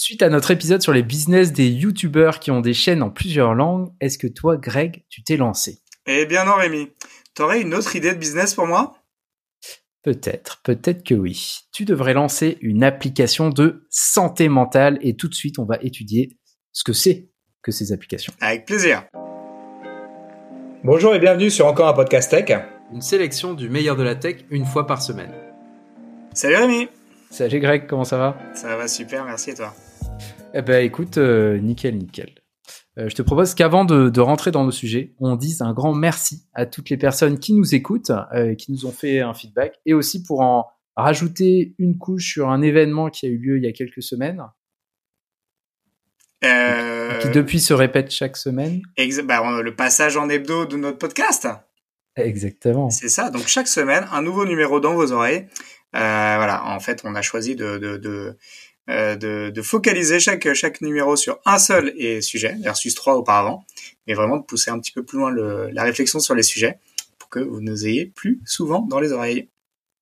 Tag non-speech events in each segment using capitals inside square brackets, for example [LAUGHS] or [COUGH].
Suite à notre épisode sur les business des youtubeurs qui ont des chaînes en plusieurs langues, est-ce que toi, Greg, tu t'es lancé? Eh bien non, Rémi. T'aurais une autre idée de business pour moi? Peut-être, peut-être que oui. Tu devrais lancer une application de santé mentale et tout de suite, on va étudier ce que c'est que ces applications. Avec plaisir. Bonjour et bienvenue sur encore un podcast tech. Une sélection du meilleur de la tech une fois par semaine. Salut Rémi. Salut Greg, comment ça va? Ça va super, merci et toi? Eh ben écoute, euh, nickel, nickel. Euh, je te propose qu'avant de, rentrer dans nos sujets, on dise un grand merci à toutes les personnes qui nous écoutent, euh, qui nous ont fait un feedback, et aussi pour en rajouter une couche sur un événement qui a eu lieu il y a quelques semaines. Qui depuis se répète chaque semaine. Bah, le passage en hebdo de notre podcast. Exactement. C'est ça. Donc chaque semaine, un nouveau numéro dans vos oreilles. voilà. En fait, on a choisi de, de euh, de, de, focaliser chaque, chaque numéro sur un seul et sujet, versus trois auparavant, mais vraiment de pousser un petit peu plus loin le, la réflexion sur les sujets pour que vous nous ayez plus souvent dans les oreilles.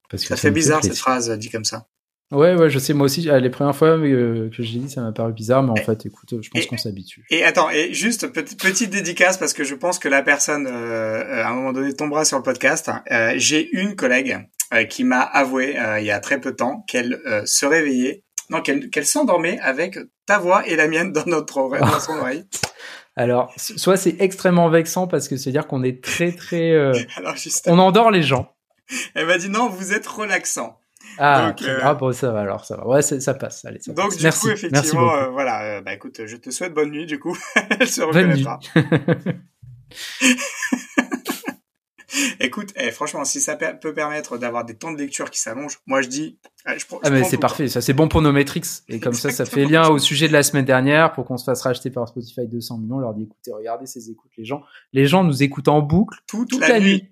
Parce que ça fait bizarre cette phrase dit comme ça. Ouais, ouais, je sais, moi aussi, les premières fois euh, que j'ai dit, ça m'a paru bizarre, mais en fait, écoute, je pense qu'on s'habitue. Et attends, et juste petite, petite dédicace parce que je pense que la personne, euh, à un moment donné, tombera sur le podcast. Euh, j'ai une collègue qui m'a avoué il y a très peu de temps qu'elle se réveillait non, qu'elle s'endormait avec ta voix et la mienne dans notre oreille, dans son oreille. [LAUGHS] Alors, soit c'est extrêmement vexant parce que c'est dire qu'on est très très, euh, [LAUGHS] on endort les gens. Elle m'a dit non, vous êtes relaxant. Ah, euh, ah bon, ça va alors, ça va. Ouais, ça passe. Allez, ça donc passe. du Merci. coup, effectivement, euh, voilà. bah écoute, je te souhaite bonne nuit. Du coup, [LAUGHS] elle se reconnaîtra. Écoute, eh, franchement, si ça peut permettre d'avoir des temps de lecture qui s'allongent, moi je dis. Je, ah mais c'est parfait, ça c'est bon pour nos métriques et comme ça, ça fait lien au sujet de la semaine dernière pour qu'on se fasse racheter par Spotify 200 millions. On leur dit écoutez, regardez ces écoutes, les gens, les gens nous écoutent en boucle toute, la, nuit.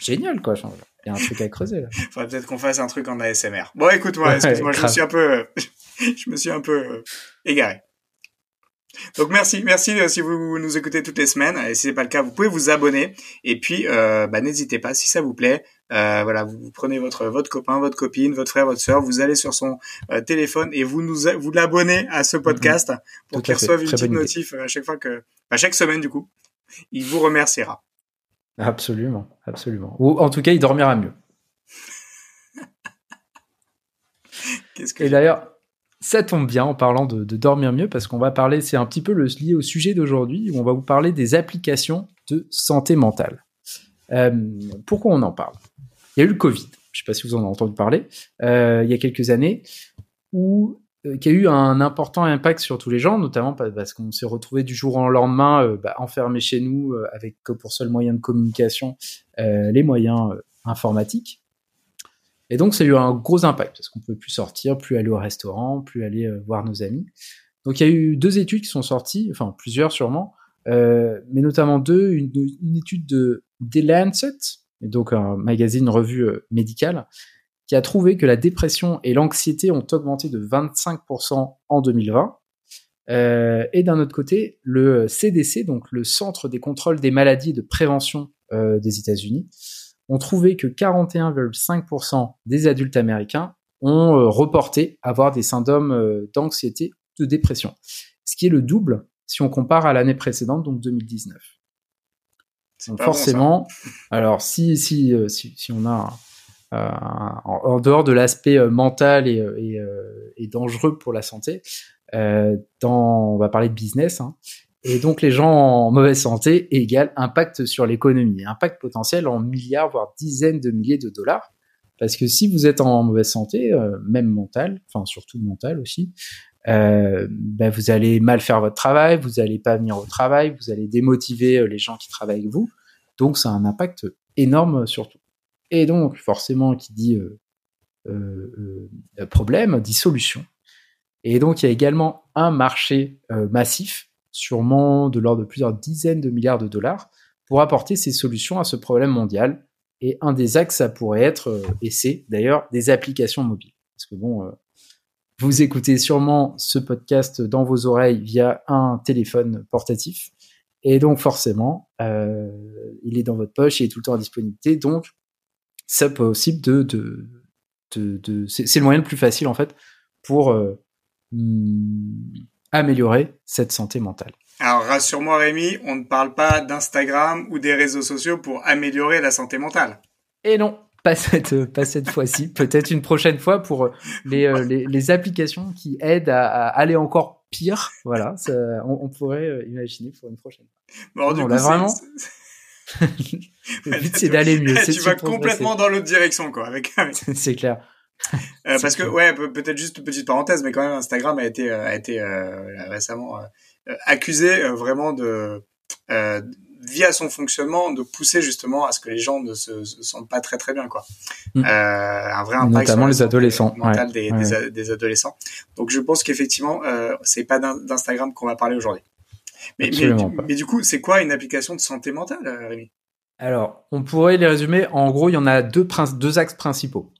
Génial quoi. Il y a un truc à creuser là. [LAUGHS] Faudrait peut-être qu'on fasse un truc en ASMR. Bon, écoute-moi, excuse-moi, [LAUGHS] je me suis un peu, je me suis un peu égaré. Donc merci, merci euh, si vous nous écoutez toutes les semaines. Et si c'est pas le cas, vous pouvez vous abonner. Et puis, euh, bah, n'hésitez pas, si ça vous plaît, euh, voilà, vous prenez votre votre copain, votre copine, votre frère, votre sœur, vous allez sur son téléphone et vous nous vous l'abonnez à ce podcast mhm. pour qu'il reçoive une petite notif à chaque fois que, à chaque semaine du coup. Il vous remerciera. Absolument, absolument. Ou en tout cas, il dormira mieux. [LAUGHS] Qu'est-ce que et d'ailleurs, ça tombe bien en parlant de, dormir mieux parce qu'on va parler, c'est un petit peu lié au sujet d'aujourd'hui, où on va vous parler des applications de santé mentale. Euh, pourquoi on en parle? Il y a eu le Covid, je ne sais pas si vous en avez entendu parler, euh, il y a quelques années, où euh, qui a eu un important impact sur tous les gens, notamment parce qu'on s'est retrouvé du jour au lendemain bah, enfermés chez nous avec pour seul moyen de communication les moyens informatiques. Et donc, ça a eu un gros impact parce qu'on ne pouvait plus sortir, plus aller au restaurant, plus aller euh, voir nos amis. Donc, il y a eu deux études qui sont sorties, enfin plusieurs sûrement, euh, mais notamment deux. Une, étude de The Lancet, donc un magazine, revue euh, médicale, qui a trouvé que la dépression et l'anxiété ont augmenté de 25% en 2020. et d'un autre côté, le CDC, donc le Centre des contrôles des maladies et de prévention des États-Unis, ont trouvé que 41,5% des adultes américains ont euh, reporté avoir des symptômes euh, d'anxiété, de dépression, ce qui est le double si on compare à l'année précédente, donc 2019. Donc forcément, alors si si, euh, si, si on a en, dehors de l'aspect mental et, et, et, dangereux pour la santé, dans, on va parler de business, hein, et donc les gens en mauvaise santé égale impact sur l'économie, impact potentiel en milliards, voire dizaines de milliers de dollars. Parce que si vous êtes en mauvaise santé, euh, même mentale, enfin surtout mentale aussi, euh, ben vous allez mal faire votre travail, vous allez pas venir au travail, vous allez démotiver euh, les gens qui travaillent avec vous. Donc ça a un impact énorme sur tout. Et donc forcément, qui dit problème, dit solution. Et donc il y a également un marché massif sûrement de l'ordre de plusieurs dizaines de milliards de dollars, pour apporter ces solutions à ce problème mondial. Et un des axes, ça pourrait être, euh, et c'est d'ailleurs, des applications mobiles. Parce que bon, euh, vous écoutez sûrement ce podcast dans vos oreilles via un téléphone portatif. Et donc forcément, euh, il est dans votre poche, il est tout le temps à disponibilité. Donc, c'est possible de... de, de, c'est le moyen le plus facile en fait pour hmm, améliorer cette santé mentale. Alors rassure-moi Rémi, on ne parle pas d'Instagram ou des réseaux sociaux pour améliorer la santé mentale. Et non, pas cette, pas cette fois-ci. [LAUGHS] Peut-être une prochaine fois pour les, euh, les, les, applications qui aident à, aller encore pire. Voilà, ça, on, pourrait euh, imaginer pour une prochaine fois. Bon, on a vraiment. [LAUGHS] le but c'est [LAUGHS] d'aller mieux. Tu vas complètement dans l'autre direction, quoi. Avec. c'est clair. Euh, parce que ouais, peut-être juste une petite parenthèse, mais quand même Instagram a été a été récemment accusé vraiment de via son fonctionnement de pousser justement à ce que les gens ne se, sentent pas très très bien quoi. Mm. Euh, un vrai impact notamment les adolescents, mental des, Des, adolescents. Donc je pense qu'effectivement euh, c'est pas d'Instagram qu'on va parler aujourd'hui. Mais, mais, du coup c'est quoi une application de santé mentale, euh, Rémi? Alors on pourrait les résumer. En gros il y en a deux deux axes principaux.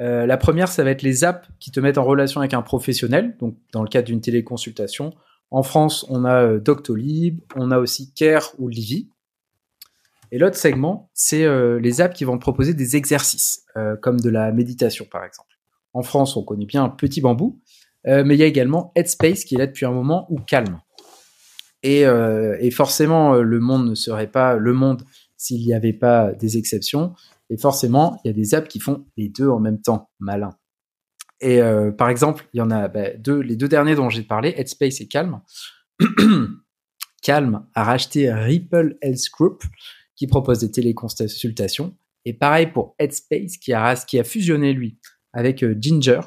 Euh, la première, ça va être les apps qui te mettent en relation avec un professionnel, donc dans le cadre d'une téléconsultation, en France, on a euh, Doctolib, on a aussi Care ou Livy. Et l'autre segment, c'est euh, les apps qui vont proposer des exercices, comme de la méditation par exemple. En France, on connaît bien Petit Bambou, mais il y a également Headspace qui est là depuis un moment, ou Calme. Et, et forcément, le monde ne serait pas le monde s'il n'y avait pas des exceptions. Et forcément, il y a des apps qui font les deux en même temps. Malin. Et euh, par exemple, il y en a bah, deux, les deux derniers dont j'ai parlé, Headspace et Calm. [CLEARS THROAT] Calm a racheté Ripple Health Group, qui propose des téléconsultations. Et pareil pour Headspace, qui a, fusionné, lui, avec euh, Ginger,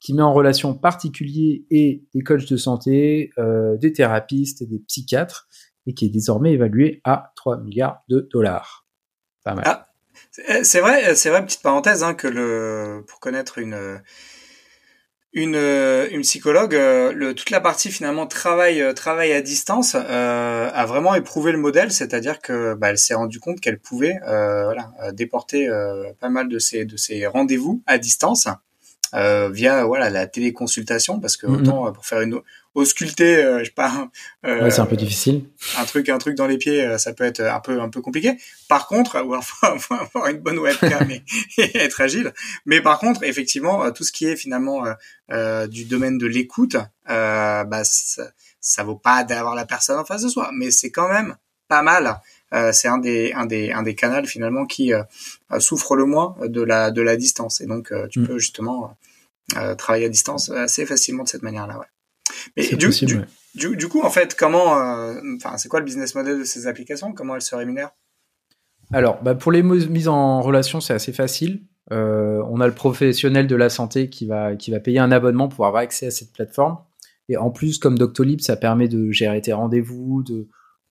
qui met en relation particuliers et des coachs de santé, euh, des thérapistes et des psychiatres, et qui est désormais évalué à 3 milliards de dollars. Pas mal. Ah, c'est vrai, c'est vrai, petite parenthèse, hein, que pour connaître une, euh, psychologue, euh, toute la partie finalement travail euh, à distance a vraiment éprouvé le modèle, c'est-à-dire que bah, s'est rendue compte qu'elle pouvait déporter pas mal de ses rendez-vous à distance euh, via voilà la téléconsultation parce que mm-hmm. autant euh, pour faire une ausculter euh, je sais pas ouais, c'est un peu difficile. un truc un truc dans les pieds ça peut être un peu un peu compliqué. Par contre [LAUGHS] faut avoir une bonne webcam et, [LAUGHS] et, être agile. Mais par contre effectivement tout ce qui est finalement du domaine de l'écoute bah ça, ça vaut pas d'avoir la personne en face de soi. Mais c'est quand même pas mal. euh, c'est un des un des un des canaux finalement qui euh, souffre le moins de la de la distance et donc euh, tu mm. peux justement travailler à distance assez facilement de cette manière-là. Ouais. Mais du, du, du, coup, en fait, comment, enfin, c'est quoi le business model de ces applications? Comment elles se rémunèrent? Alors, bah, pour les mises en relation, c'est assez facile. on a le professionnel de la santé qui va, qui va payer un abonnement pour avoir accès à cette plateforme. Et en plus, comme Doctolib, ça permet de gérer tes rendez-vous, de,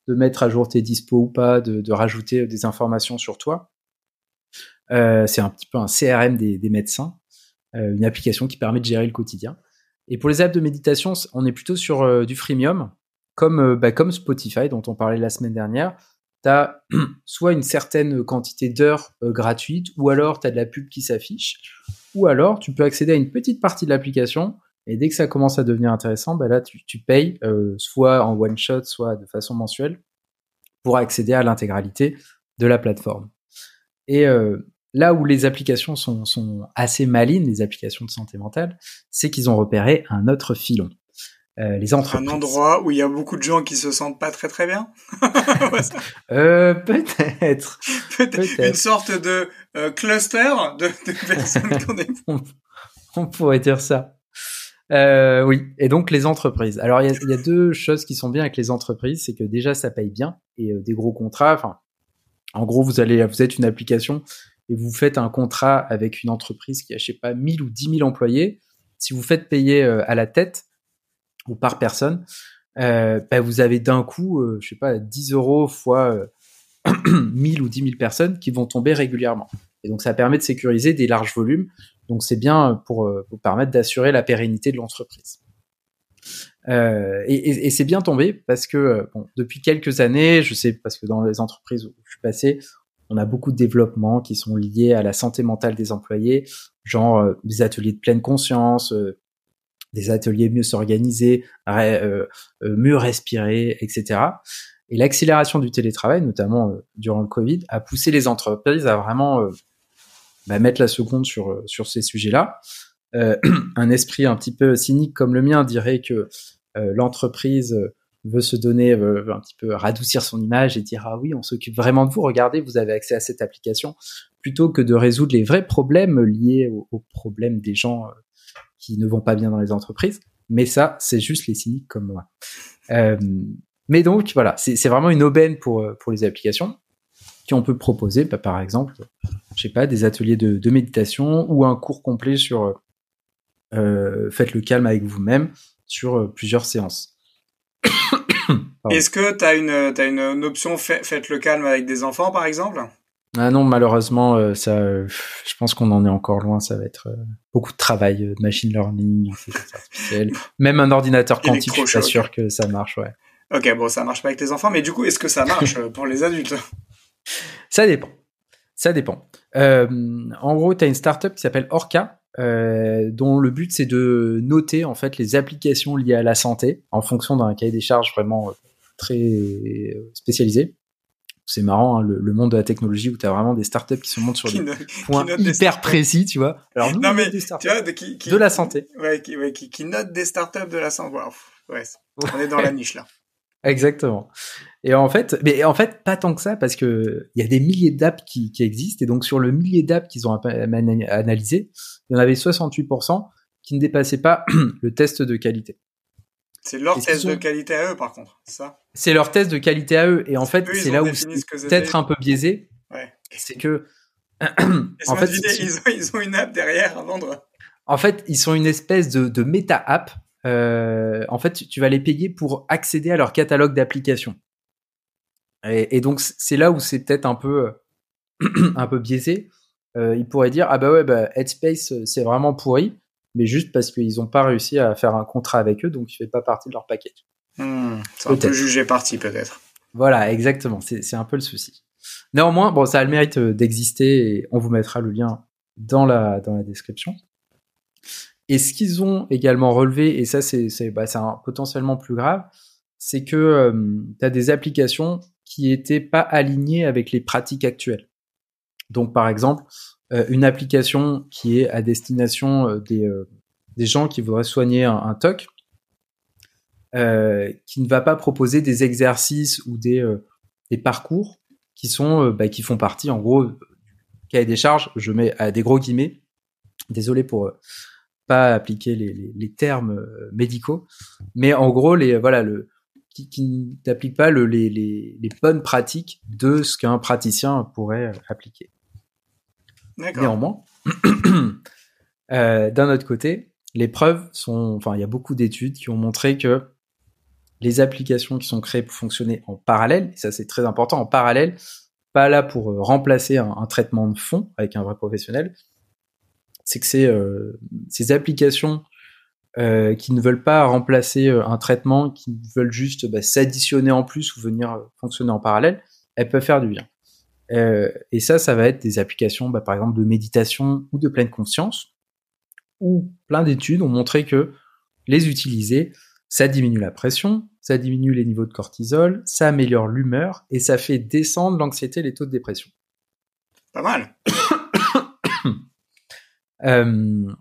de mettre à jour tes dispos ou pas, de, rajouter des informations sur toi. Euh, c'est un petit peu un CRM des, médecins, euh, une application qui permet de gérer le quotidien. Et pour les apps de méditation, on est plutôt sur euh, du freemium, comme, bah, comme Spotify dont on parlait la semaine dernière. Tu as [CLEARS THROAT] soit une certaine quantité d'heures gratuites, ou alors tu as de la pub qui s'affiche, ou alors tu peux accéder à une petite partie de l'application et dès que ça commence à devenir intéressant, bah là, tu, tu payes euh, soit en one shot, soit de façon mensuelle pour accéder à l'intégralité de la plateforme. Et euh, là où les applications sont, sont, assez malines, les applications de santé mentale, c'est qu'ils ont repéré un autre filon. Euh, les entreprises. Un endroit où il y a beaucoup de gens qui se sentent pas très très bien. [LAUGHS] euh, peut-être. Une sorte de euh, cluster de, de personnes [LAUGHS] qu'on est. on pourrait dire ça. Euh, oui, et donc les entreprises. Alors il y, a, deux choses qui sont bien avec les entreprises, c'est que déjà ça paye bien et euh, des gros contrats. Enfin, en gros vous allez, vous êtes une application et vous faites un contrat avec une entreprise qui a je sais pas 1000 ou 10 000 employés. Si vous faites payer euh, à la tête ou par personne, bah, vous avez d'un coup, je sais pas, 10 euros fois [CLEARS THROAT] 1000 ou 10 000 personnes qui vont tomber régulièrement. Et donc ça permet de sécuriser des larges volumes donc c'est bien pour, euh, pour permettre d'assurer la pérennité de l'entreprise. Euh, et, et, c'est bien tombé parce que euh, bon, depuis quelques années, je sais parce que dans les entreprises où je suis passé, on a beaucoup de développements qui sont liés à la santé mentale des employés, genre euh, des ateliers de pleine conscience, des ateliers mieux s'organiser, mieux respirer, etc. Et l'accélération du télétravail, notamment durant le Covid, a poussé les entreprises à vraiment bah, mettre la seconde sur, euh, sur ces sujets-là. [CLEARS THROAT] un esprit un petit peu cynique comme le mien dirait que l'entreprise veut se donner un petit peu radoucir son image et dire ah oui on s'occupe vraiment de vous. Regardez vous avez accès à cette application. Plutôt que de résoudre les vrais problèmes liés aux, problèmes des gens qui ne vont pas bien dans les entreprises. Mais ça c'est juste les cyniques comme moi. Mais donc voilà c'est vraiment une aubaine pour pour les applications qui on peut proposer, bah, par exemple, je sais pas, des ateliers de, méditation ou un cours complet sur euh, faites le calme avec vous-même sur euh, plusieurs séances. [COUGHS] Est-ce que tu as une, as une, option faites le calme avec des enfants, par exemple? Ah non, malheureusement, euh, ça, je pense qu'on en est encore loin. Ça va être beaucoup de travail, de machine learning, [LAUGHS] Même un ordinateur quantique, je suis pas sûr que ça marche, ouais. Ok, bon, ça marche pas avec les enfants, mais du coup, est-ce que ça marche [LAUGHS] pour les adultes? Ça dépend. Ça dépend. Euh, en gros, tu as une startup qui s'appelle Orca, euh, dont le but c'est de noter en fait les applications liées à la santé en fonction d'un cahier des charges vraiment euh, très spécialisé. C'est marrant, hein, le, monde de la technologie où tu as vraiment des startups qui se montent sur des points hyper précis, tu vois. Alors nous, non, mais, des startups de, qui, de la santé. Ouais, qui, ouais, qui, qui notent des startups de la santé. Ouais, on est dans la niche là. Exactement. Et en fait, mais en fait, pas tant que ça, parce que il y a des milliers d'apps qui, qui, existent, et donc sur le millier d'apps qu'ils ont analysé, il y en avait 68% qui ne dépassaient pas [CLEARS THROAT] le test de qualité. C'est leur test de qualité à eux, par contre, ça? C'est leur test de qualité à eux, et en fait, c'est là où c'est peut-être un peu biaisé. Ouais. C'est que, [CLEARS THROAT] en fait, ils, ont, ils ont une app derrière à vendre. En fait, ils sont une espèce de, de méta-app euh, en fait, tu vas les payer pour accéder à leur catalogue d'applications. Et, donc, c'est là où c'est peut-être un peu, [CLEARS THROAT] un peu biaisé. Euh, ils pourraient dire, ah bah ouais, bah, Headspace, c'est vraiment pourri, mais juste parce qu'ils n'ont pas réussi à faire un contrat avec eux, donc il fait pas partie de leur package. Hmm, c'est un peu jugé parti, peut-être. Voilà, exactement. C'est un peu le souci. Néanmoins, bon, ça a le mérite d'exister et on vous mettra le lien dans la, dans la description. Et ce qu'ils ont également relevé, et ça c'est bah, potentiellement plus grave, c'est que euh, tu as des applications qui étaient pas alignées avec les pratiques actuelles. Donc par exemple, euh, une application qui est à destination euh, des, des gens qui voudraient soigner un, TOC, qui ne va pas proposer des exercices ou des, des parcours qui sont bah, qui font partie en gros du cahier des charges. Je mets à des gros guillemets. Désolé pour pas appliquer les, les, les, termes euh, médicaux, mais en gros, les, voilà, le, qui, qui n'applique pas le, les, les, les, bonnes pratiques de ce qu'un praticien pourrait euh, appliquer. Néanmoins, [CLEARS THROAT] euh, d'un autre côté, les preuves sont, enfin, il y a beaucoup d'études qui ont montré que les applications qui sont créées pour fonctionner en parallèle, et ça c'est très important, en parallèle, pas là pour remplacer un, un, traitement de fond avec un vrai professionnel, c'est que euh, ces applications euh, qui ne veulent pas remplacer euh, un traitement, qui veulent juste bah, s'additionner en plus ou venir fonctionner en parallèle, elles peuvent faire du bien. et ça, ça va être des applications, bah, par exemple, de méditation ou de pleine conscience, où plein d'études ont montré que les utiliser, ça diminue la pression, ça diminue les niveaux de cortisol, ça améliore l'humeur et ça fait descendre l'anxiété et les taux de dépression. Pas mal. Euh,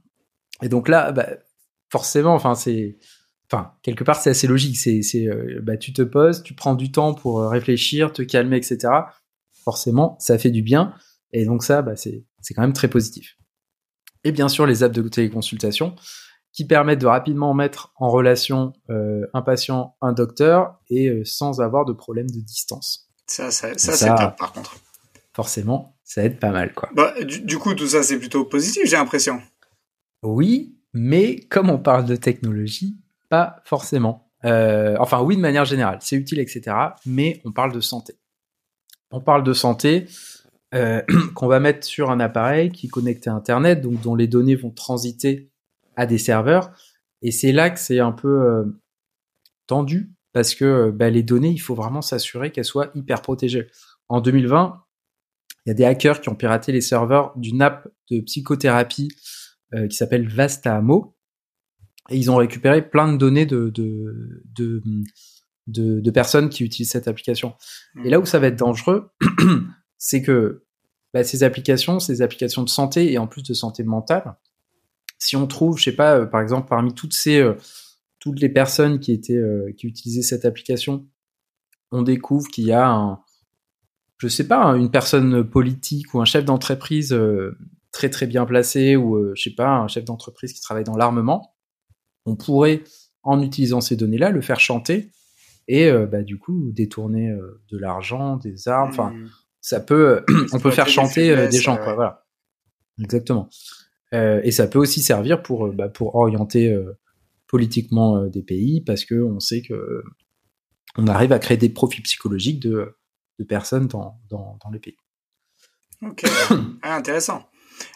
et donc là, bah, forcément, enfin c'est, enfin quelque part c'est assez logique. C'est, c'est, euh, bah, tu te poses, tu prends du temps pour euh, réfléchir, te calmer, etc. Forcément, ça fait du bien. Et donc ça, bah, c'est, c'est quand même très positif. Et bien sûr, les apps de téléconsultation qui permettent de rapidement mettre en relation euh, un patient, un docteur, et sans avoir de problème de distance. Ça, ça, ça, c'est top par contre. Forcément, ça aide pas mal, quoi. Bah, du, coup, tout ça, c'est plutôt positif, j'ai l'impression. Oui, mais comme on parle de technologie, pas forcément. Euh, enfin, oui, de manière générale, c'est utile, etc. Mais on parle de santé. On parle de santé euh, [CLEARS THROAT] qu'on va mettre sur un appareil qui est connecté à Internet, donc dont les données vont transiter à des serveurs. Et c'est là que c'est un peu euh, tendu, parce que bah, les données, il faut vraiment s'assurer qu'elles soient hyper protégées. En 2020, il y a des hackers qui ont piraté les serveurs d'une app de psychothérapie euh, qui s'appelle Vastamo. Et ils ont récupéré plein de données de, de, de, de, personnes qui utilisent cette application. Et là où ça va être dangereux, [CLEARS THROAT] c'est que bah, ces applications, ces applications de santé et en plus de santé mentale, si on trouve, je sais pas, par exemple, parmi toutes ces toutes les personnes qui étaient qui utilisaient cette application, on découvre qu'il y a un, je sais pas, une personne politique ou un chef d'entreprise très très bien placé ou je sais pas, un chef d'entreprise qui travaille dans l'armement, on pourrait en utilisant ces données-là le faire chanter et bah, du coup détourner de l'argent, des armes, enfin mmh. ça peut, on peut faire chanter des, gens, quoi, voilà. Exactement. et ça peut aussi servir pour, bah, pour orienter politiquement des pays parce que on sait que on arrive à créer des profils psychologiques de, de personnes dans, dans, dans les pays. Ok, [COUGHS] ah, intéressant.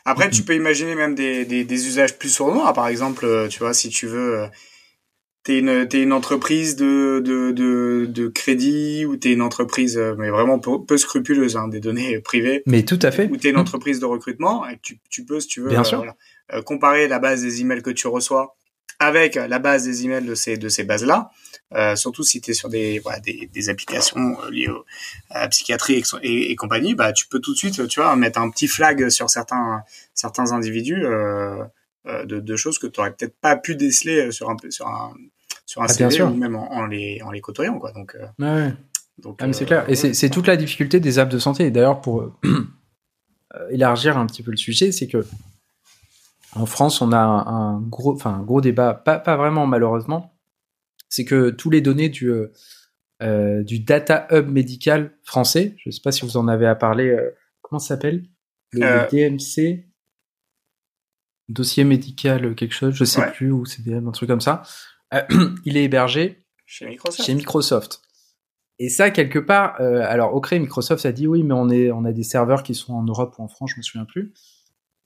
Après, tu peux imaginer même des, des, des, usages plus sournois. Par exemple, tu vois, si tu veux, t'es une, es une entreprise de, de, de, de crédit ou t'es une entreprise, mais vraiment peu, scrupuleuse, hein, des données [LAUGHS] privées. Mais tout à fait. Ou t'es une mmh. entreprise de recrutement. Et tu, tu peux, si tu veux, Bien sûr. Euh, comparer la base des emails que tu reçois avec la base des emails de ces, de ces bases-là. Euh, surtout si tu es sur des, voilà, des, des applications euh, liées à la psychiatrie et, et, compagnie, bah, tu peux tout de suite, tu vois, mettre un petit flag sur certains, certains individus euh, de, de, choses que tu aurais peut-être pas pu déceler sur un, sur un, sur un ah, CV ou même en, les, en les côtoyant, quoi. Donc, ouais. donc ah, c'est clair. Et c'est toute la difficulté des apps de santé. D'ailleurs, pour [CLEARS THROAT] élargir un petit peu le sujet, c'est que en France, on a un, gros, enfin, un gros débat, pas, pas vraiment malheureusement, c'est que tous les données du, euh, euh, du Data Hub médical français, je ne sais pas si vous en avez à parler, euh, comment ça s'appelle? Le, DMC Dossier médical quelque chose, je sais plus, ou CDM, un truc comme ça. [CLEARS THROAT] il est hébergé chez Microsoft. Chez Microsoft. Et ça, quelque part, alors au créé, Microsoft a dit oui, mais on, est, on a des serveurs qui sont en Europe ou en France, je me souviens plus.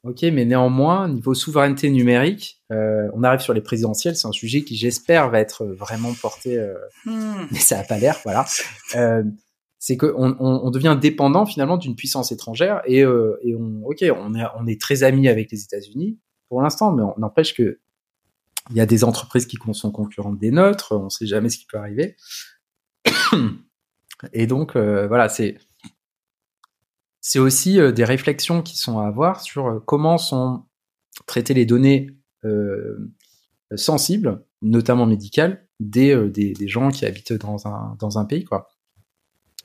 Ok, mais néanmoins, niveau souveraineté numérique, euh, on arrive sur les présidentielles. C'est un sujet qui, j'espère, va être vraiment porté, euh, hmm. mais ça n'a pas l'air. Voilà. [LAUGHS] Euh, c'est qu'on on, on, devient dépendant finalement d'une puissance étrangère et, euh, et on, ok, on est, on est très amis avec les États-Unis pour l'instant, mais on n'empêche que il y a des entreprises qui sont concurrentes des nôtres. On ne sait jamais ce qui peut arriver. [COUGHS] Et donc euh, voilà, c'est c'est aussi euh, des réflexions qui sont à avoir sur euh, comment sont traitées les données euh, sensibles, notamment médicales, des, des, des, gens qui habitent dans un, dans un pays. Quoi.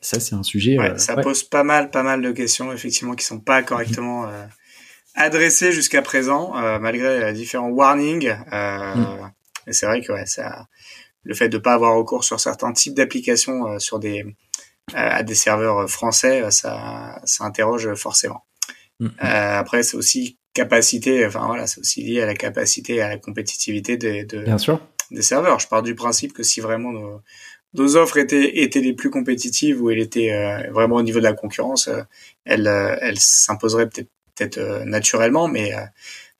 Ça, c'est un sujet. Ouais, ça pose pas mal, pas mal de questions, effectivement, qui sont pas correctement adressées jusqu'à présent, malgré différents warnings. Mm. Et c'est vrai que ouais, ça, le fait de pas avoir recours sur certains types d'applications sur des à des serveurs français, ça, ça interroge forcément. Euh, après, c'est aussi capacité, enfin voilà, c'est aussi lié à la capacité, à la compétitivité de, de Bien sûr. des serveurs. Je pars du principe que si vraiment nos, nos offres étaient, étaient les plus compétitives ou elles étaient euh, vraiment au niveau de la concurrence, euh, elles, euh, elles s'imposeraient peut-être peut-être naturellement, mais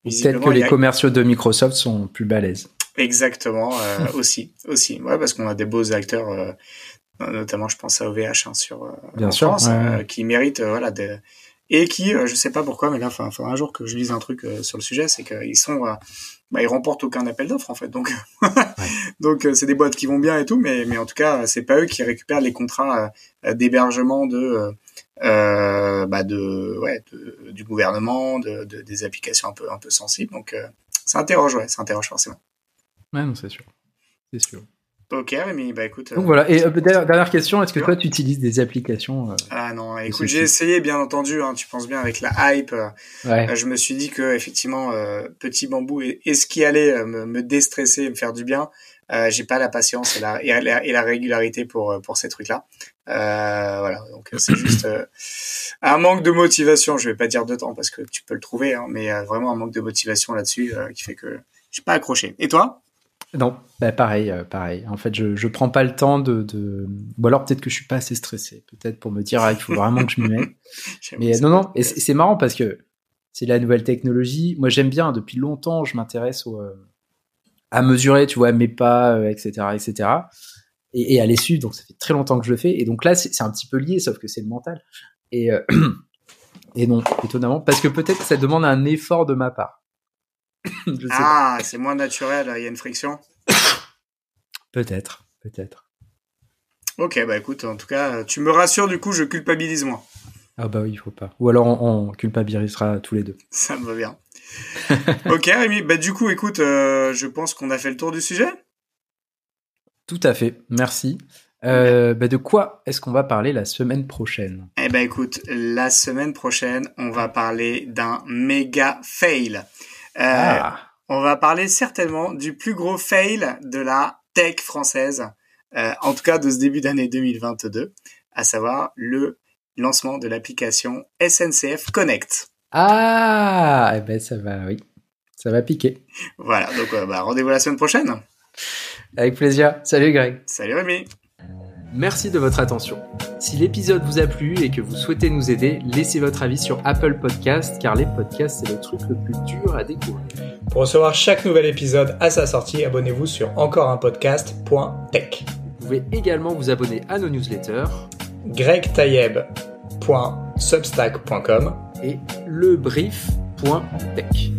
peut-être que les commerciaux de Microsoft sont plus balèzes. Exactement, [LAUGHS] aussi, aussi, ouais, parce qu'on a des beaux acteurs notamment je pense à OVH hein, sur euh, Bien sûr, France, euh, qui mérite euh, voilà de et qui je sais pas pourquoi mais là enfin un jour que je lise un truc sur le sujet c'est qu'ils sont bah, ils remportent aucun appel d'offres en fait donc [LAUGHS] donc c'est des boîtes qui vont bien et tout mais mais en tout cas c'est pas eux qui récupèrent les contrats d'hébergement de bah de ouais de, du gouvernement de, de, des applications un peu un peu sensibles donc ça interroge ouais ça interroge forcément. Ouais non c'est sûr. C'est sûr Ok, Rémi, bah écoute. Donc voilà, et euh, dernière question, est-ce que toi tu utilises des applications euh, Ah non, écoute, j'ai essayé, bien entendu, hein, tu penses bien avec la hype. Euh, ouais. je me suis dit que effectivement, petit bambou est, ce qui allait me, me, déstresser, me faire du bien. j'ai pas la patience et la, et la, et la régularité pour pour ces trucs-là. voilà, donc c'est juste un manque de motivation. Je vais pas dire de temps parce que tu peux le trouver, hein, mais vraiment un manque de motivation là-dessus qui fait que j'ai pas accroché. Et toi? Non, bah pareil, euh, pareil. En fait, je je prends pas le temps de, de... ou alors peut-être que je suis pas assez stressé, peut-être pour me dire ah, il faut vraiment que je m'y mette. [LAUGHS] Mais non non, et c'est marrant parce que c'est la nouvelle technologie. Moi, j'aime bien. Depuis longtemps, je m'intéresse euh, à mesurer, tu vois, mes pas, etc., euh, etc. Et, et, à les suivre. Donc, ça fait très longtemps que je le fais. Et donc là, c'est un petit peu lié, sauf que c'est le mental. Et [CLEARS THROAT] et non, étonnamment, parce que peut-être que ça demande un effort de ma part. [COUGHS] ah, c'est moins naturel, il y a une friction [COUGHS] Peut-être, peut-être. Ok, bah écoute, en tout cas, tu me rassures, du coup, je culpabilise moins. Ah bah oui, il faut pas. Ou alors on, culpabilisera tous les deux. Ça me va bien. [LAUGHS] ok Rémi, bah du coup écoute, euh, je pense qu'on a fait le tour du sujet. Tout à fait, merci. Euh, bah de quoi est-ce qu'on va parler la semaine prochaine? Eh ben écoute, la semaine prochaine, on va parler d'un méga fail. Euh, ah. On va parler certainement du plus gros fail de la tech française, euh, en tout cas de ce début d'année 2022, à savoir le lancement de l'application SNCF Connect. Ah, eh ben ça va, oui, ça va piquer. Voilà, donc euh, bah, rendez-vous la semaine prochaine. Avec plaisir. Salut Greg. Salut Rémi. Merci de votre attention. Si l'épisode vous a plu et que vous souhaitez nous aider, laissez votre avis sur Apple Podcast car les podcasts c'est le truc le plus dur à découvrir. Pour recevoir chaque nouvel épisode à sa sortie, abonnez-vous sur encoreunpodcast.tech. Vous pouvez également vous abonner à nos newsletters gregtayeb.substack.com et lebrief.tech.